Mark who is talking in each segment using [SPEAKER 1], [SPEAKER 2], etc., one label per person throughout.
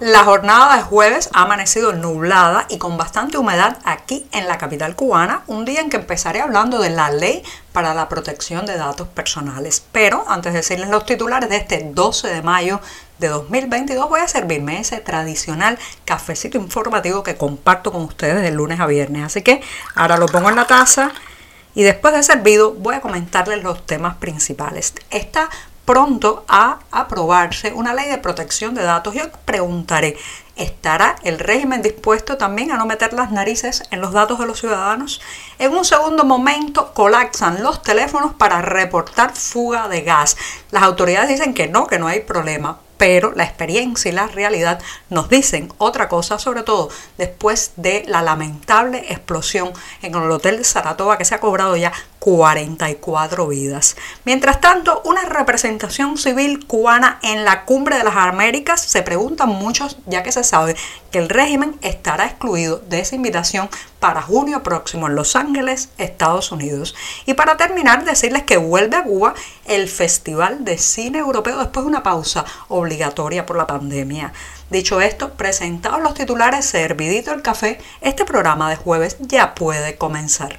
[SPEAKER 1] La jornada de jueves ha amanecido nublada y con bastante humedad aquí en la capital cubana, un día en que empezaré hablando de la ley para la protección de datos personales. Pero antes de decirles los titulares de este 12 de mayo de 2022 voy a servirme ese tradicional cafecito informativo que comparto con ustedes de lunes a viernes. Así que ahora lo pongo en la taza y después de servido voy a comentarles los temas principales. Esta pronto a aprobarse una ley de protección de datos. Yo preguntaré, ¿estará el régimen dispuesto también a no meter las narices en los datos de los ciudadanos? En un segundo momento colapsan los teléfonos para reportar fuga de gas. Las autoridades dicen que no, que no hay problema pero la experiencia y la realidad nos dicen otra cosa, sobre todo después de la lamentable explosión en el Hotel Saratoga que se ha cobrado ya 44 vidas. Mientras tanto, una representación civil cubana en la cumbre de las Américas se preguntan muchos, ya que se sabe que el régimen estará excluido de esa invitación para junio próximo en Los Ángeles, Estados Unidos. Y para terminar, decirles que vuelve a Cuba el Festival de Cine Europeo después de una pausa obligatoria por la pandemia. Dicho esto, presentados los titulares, servidito el café, este programa de jueves ya puede comenzar.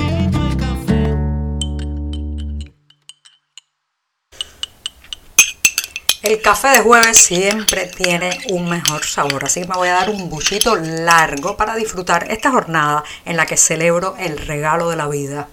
[SPEAKER 1] El café de jueves siempre tiene un mejor sabor, así que me voy a dar un buchito largo para disfrutar esta jornada en la que celebro el regalo de la vida.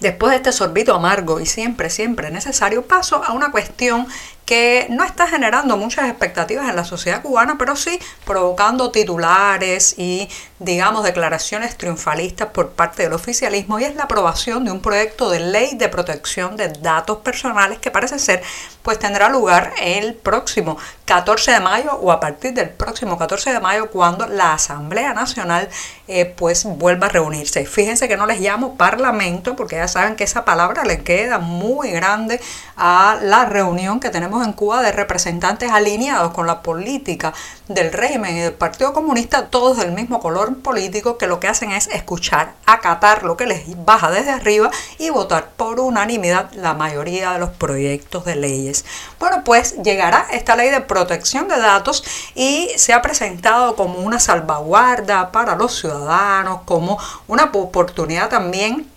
[SPEAKER 1] Después de este sorbito amargo y siempre, siempre necesario, paso a una cuestión que no está generando muchas expectativas en la sociedad cubana, pero sí provocando titulares y, digamos, declaraciones triunfalistas por parte del oficialismo, y es la aprobación de un proyecto de ley de protección de datos personales que parece ser, pues tendrá lugar el próximo 14 de mayo o a partir del próximo 14 de mayo cuando la Asamblea Nacional eh, pues vuelva a reunirse. Fíjense que no les llamo parlamento porque ya saben que esa palabra le queda muy grande a la reunión que tenemos en Cuba de representantes alineados con la política del régimen y del Partido Comunista, todos del mismo color político, que lo que hacen es escuchar, acatar lo que les baja desde arriba y votar por unanimidad la mayoría de los proyectos de leyes. Bueno, pues llegará esta ley de protección de datos y se ha presentado como una salvaguarda para los ciudadanos, como una oportunidad también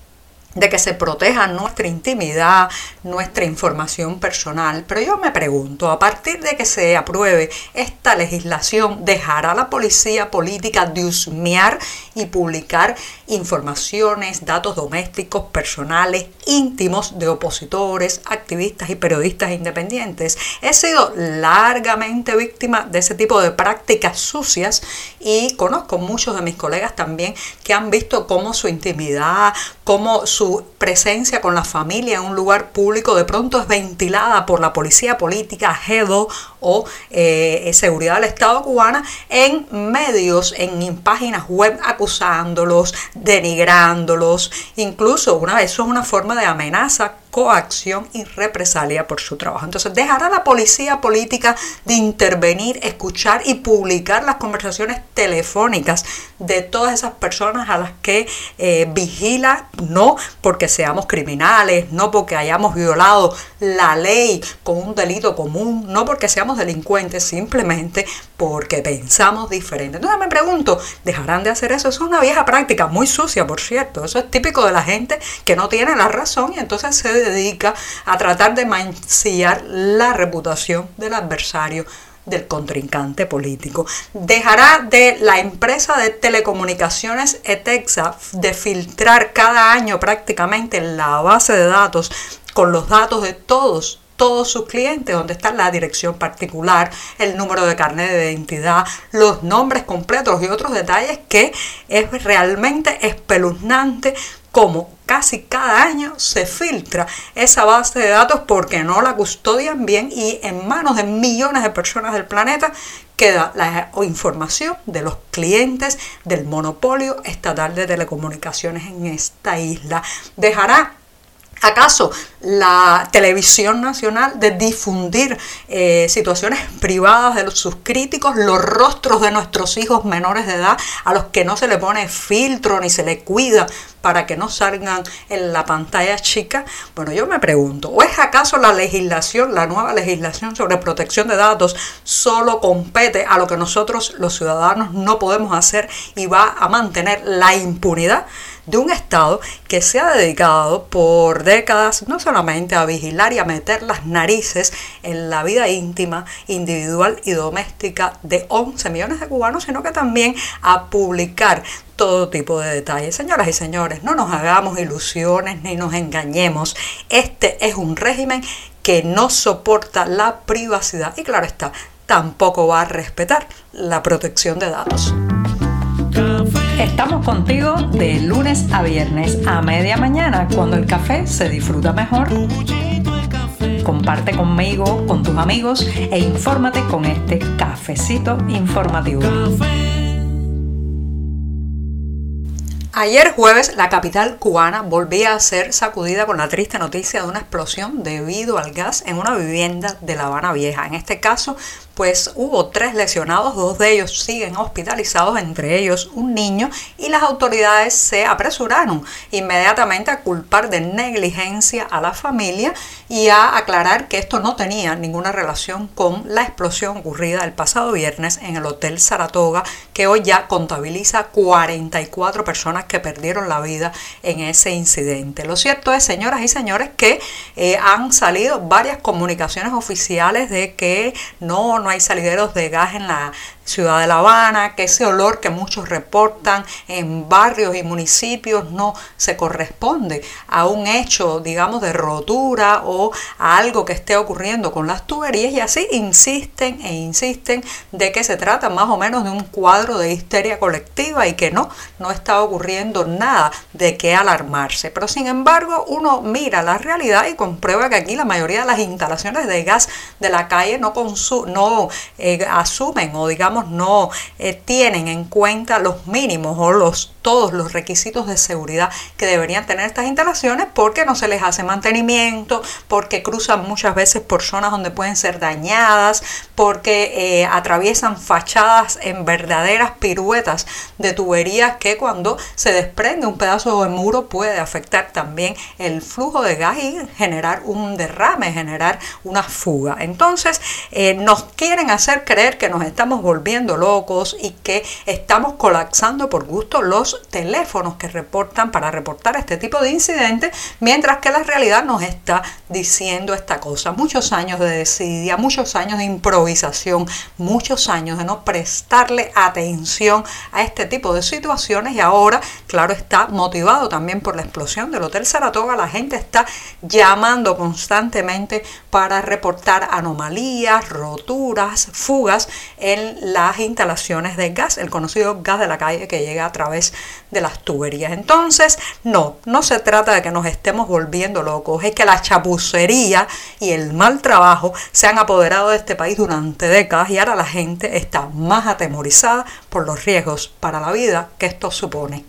[SPEAKER 1] de que se proteja nuestra intimidad, nuestra información personal. Pero yo me pregunto, a partir de que se apruebe esta legislación, ¿dejará la policía política de husmear y publicar informaciones, datos domésticos, personales, íntimos de opositores, activistas y periodistas independientes? He sido largamente víctima de ese tipo de prácticas sucias y conozco muchos de mis colegas también que han visto cómo su intimidad, cómo su presencia con la familia en un lugar público de pronto es ventilada por la policía política, GEDO o eh, Seguridad del Estado cubana en medios, en páginas web acusándolos, denigrándolos, incluso una vez eso es una forma de amenaza coacción y represalia por su trabajo. Entonces, dejará la policía política de intervenir, escuchar y publicar las conversaciones telefónicas de todas esas personas a las que eh, vigila, no porque seamos criminales, no porque hayamos violado la ley con un delito común, no porque seamos delincuentes, simplemente porque pensamos diferente. Entonces me pregunto, ¿dejarán de hacer eso? Es una vieja práctica, muy sucia, por cierto. Eso es típico de la gente que no tiene la razón y entonces se dedica a tratar de mancillar la reputación del adversario del contrincante político. Dejará de la empresa de telecomunicaciones ETEXA de filtrar cada año prácticamente la base de datos con los datos de todos todos sus clientes, donde está la dirección particular, el número de carnet de identidad, los nombres completos y otros detalles que es realmente espeluznante como casi cada año se filtra esa base de datos porque no la custodian bien y en manos de millones de personas del planeta queda la información de los clientes del monopolio estatal de telecomunicaciones en esta isla. Dejará ¿Acaso la televisión nacional de difundir eh, situaciones privadas de sus críticos, los rostros de nuestros hijos menores de edad, a los que no se le pone filtro ni se le cuida para que no salgan en la pantalla chica? Bueno, yo me pregunto, ¿o es acaso la legislación, la nueva legislación sobre protección de datos, solo compete a lo que nosotros los ciudadanos no podemos hacer y va a mantener la impunidad? de un Estado que se ha dedicado por décadas no solamente a vigilar y a meter las narices en la vida íntima, individual y doméstica de 11 millones de cubanos, sino que también a publicar todo tipo de detalles. Señoras y señores, no nos hagamos ilusiones ni nos engañemos. Este es un régimen que no soporta la privacidad y claro está, tampoco va a respetar la protección de datos. Estamos contigo de lunes a viernes a media mañana cuando el café se disfruta mejor. Comparte conmigo, con tus amigos e infórmate con este cafecito informativo. Ayer jueves la capital cubana volvía a ser sacudida con la triste noticia de una explosión debido al gas en una vivienda de La Habana Vieja. En este caso pues hubo tres lesionados, dos de ellos siguen hospitalizados, entre ellos un niño, y las autoridades se apresuraron inmediatamente a culpar de negligencia a la familia y a aclarar que esto no tenía ninguna relación con la explosión ocurrida el pasado viernes en el Hotel Saratoga, que hoy ya contabiliza 44 personas que perdieron la vida en ese incidente. Lo cierto es, señoras y señores, que eh, han salido varias comunicaciones oficiales de que no no hay salideros de gas en la ciudad de La Habana, que ese olor que muchos reportan en barrios y municipios no se corresponde a un hecho, digamos, de rotura o a algo que esté ocurriendo con las tuberías y así insisten e insisten de que se trata más o menos de un cuadro de histeria colectiva y que no, no está ocurriendo nada de qué alarmarse. Pero sin embargo, uno mira la realidad y comprueba que aquí la mayoría de las instalaciones de gas de la calle no, no eh, asumen o digamos no eh, tienen en cuenta los mínimos o los todos los requisitos de seguridad que deberían tener estas instalaciones porque no se les hace mantenimiento, porque cruzan muchas veces por zonas donde pueden ser dañadas, porque eh, atraviesan fachadas en verdaderas piruetas de tuberías que cuando se desprende un pedazo de muro puede afectar también el flujo de gas y generar un derrame, generar una fuga. Entonces eh, nos quieren hacer creer que nos estamos volviendo locos y que estamos colapsando por gusto los teléfonos que reportan para reportar este tipo de incidentes, mientras que la realidad nos está diciendo esta cosa. Muchos años de desidia, muchos años de improvisación, muchos años de no prestarle atención a este tipo de situaciones y ahora, claro, está motivado también por la explosión del Hotel Saratoga. La gente está llamando constantemente para reportar anomalías, roturas, fugas en las instalaciones de gas, el conocido gas de la calle que llega a través de las tuberías. Entonces, no, no se trata de que nos estemos volviendo locos, es que la chapucería y el mal trabajo se han apoderado de este país durante décadas y ahora la gente está más atemorizada por los riesgos para la vida que esto supone.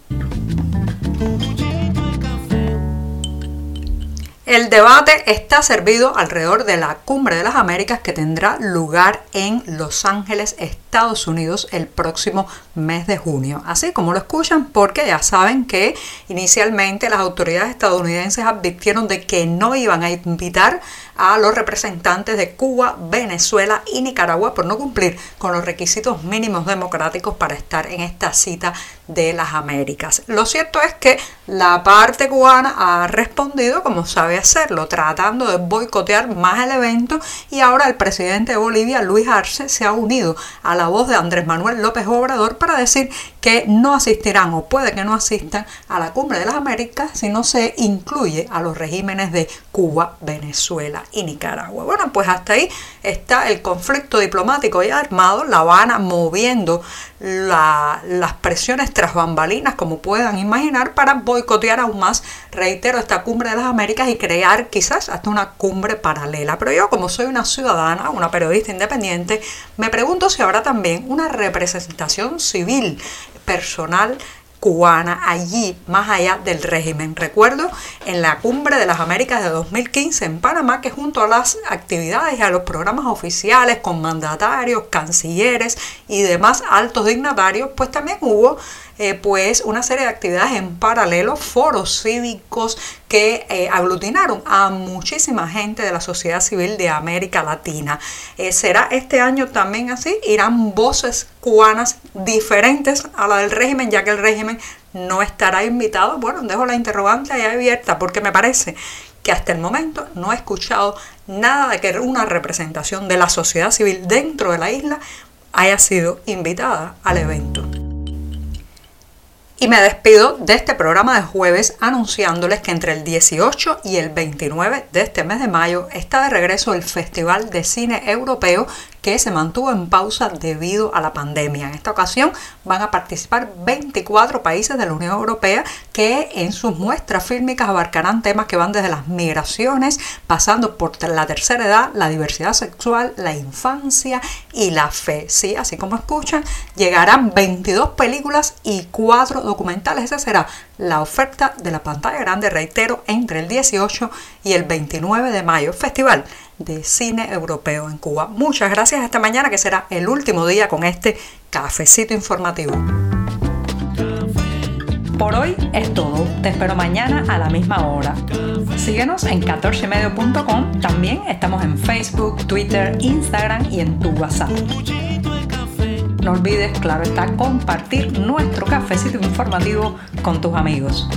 [SPEAKER 1] El debate está servido alrededor de la Cumbre de las Américas que tendrá lugar en Los Ángeles, Estados Unidos, el próximo mes de junio. Así como lo escuchan, porque ya saben que inicialmente las autoridades estadounidenses advirtieron de que no iban a invitar a los representantes de Cuba, Venezuela y Nicaragua por no cumplir con los requisitos mínimos democráticos para estar en esta cita de las Américas. Lo cierto es que la parte cubana ha respondido como sabe hacerlo, tratando de boicotear más el evento y ahora el presidente de Bolivia, Luis Arce, se ha unido a la voz de Andrés Manuel López Obrador para decir que no asistirán o puede que no asistan a la cumbre de las Américas si no se incluye a los regímenes de Cuba, Venezuela y Nicaragua. Bueno, pues hasta ahí está el conflicto diplomático y armado, La Habana moviendo las presiones tras bambalinas, como puedan imaginar, para boicotear aún más, reitero, esta cumbre de las Américas y crear quizás hasta una cumbre paralela. Pero yo, como soy una ciudadana, una periodista independiente, me pregunto si habrá también una representación civil personal cubana allí, más allá del régimen. Recuerdo en la cumbre de las Américas de 2015 en Panamá que junto a las actividades y a los programas oficiales con mandatarios, cancilleres y demás altos dignatarios, pues también hubo eh, pues una serie de actividades en paralelo, foros cívicos que eh, aglutinaron a muchísima gente de la sociedad civil de América Latina. Eh, ¿Será este año también así? Irán voces cubanas diferentes a la del régimen, ya que el régimen no estará invitado. Bueno, dejo la interrogante ahí abierta porque me parece que hasta el momento no he escuchado nada de que una representación de la sociedad civil dentro de la isla haya sido invitada al evento. Y me despido de este programa de jueves anunciándoles que entre el 18 y el 29 de este mes de mayo está de regreso el Festival de Cine Europeo que se mantuvo en pausa debido a la pandemia. En esta ocasión van a participar 24 países de la Unión Europea que en sus muestras fílmicas abarcarán temas que van desde las migraciones, pasando por la tercera edad, la diversidad sexual, la infancia y la fe. Sí, así como escuchan, llegarán 22 películas y 4 documentales. Esa será la oferta de la pantalla grande, reitero, entre el 18 y el 29 de mayo. Festival de cine europeo en Cuba. Muchas gracias esta mañana que será el último día con este cafecito informativo. Por hoy es todo. Te espero mañana a la misma hora. Síguenos en 14medio.com. También estamos en Facebook, Twitter, Instagram y en tu WhatsApp. No olvides, claro está, compartir nuestro cafecito informativo con tus amigos.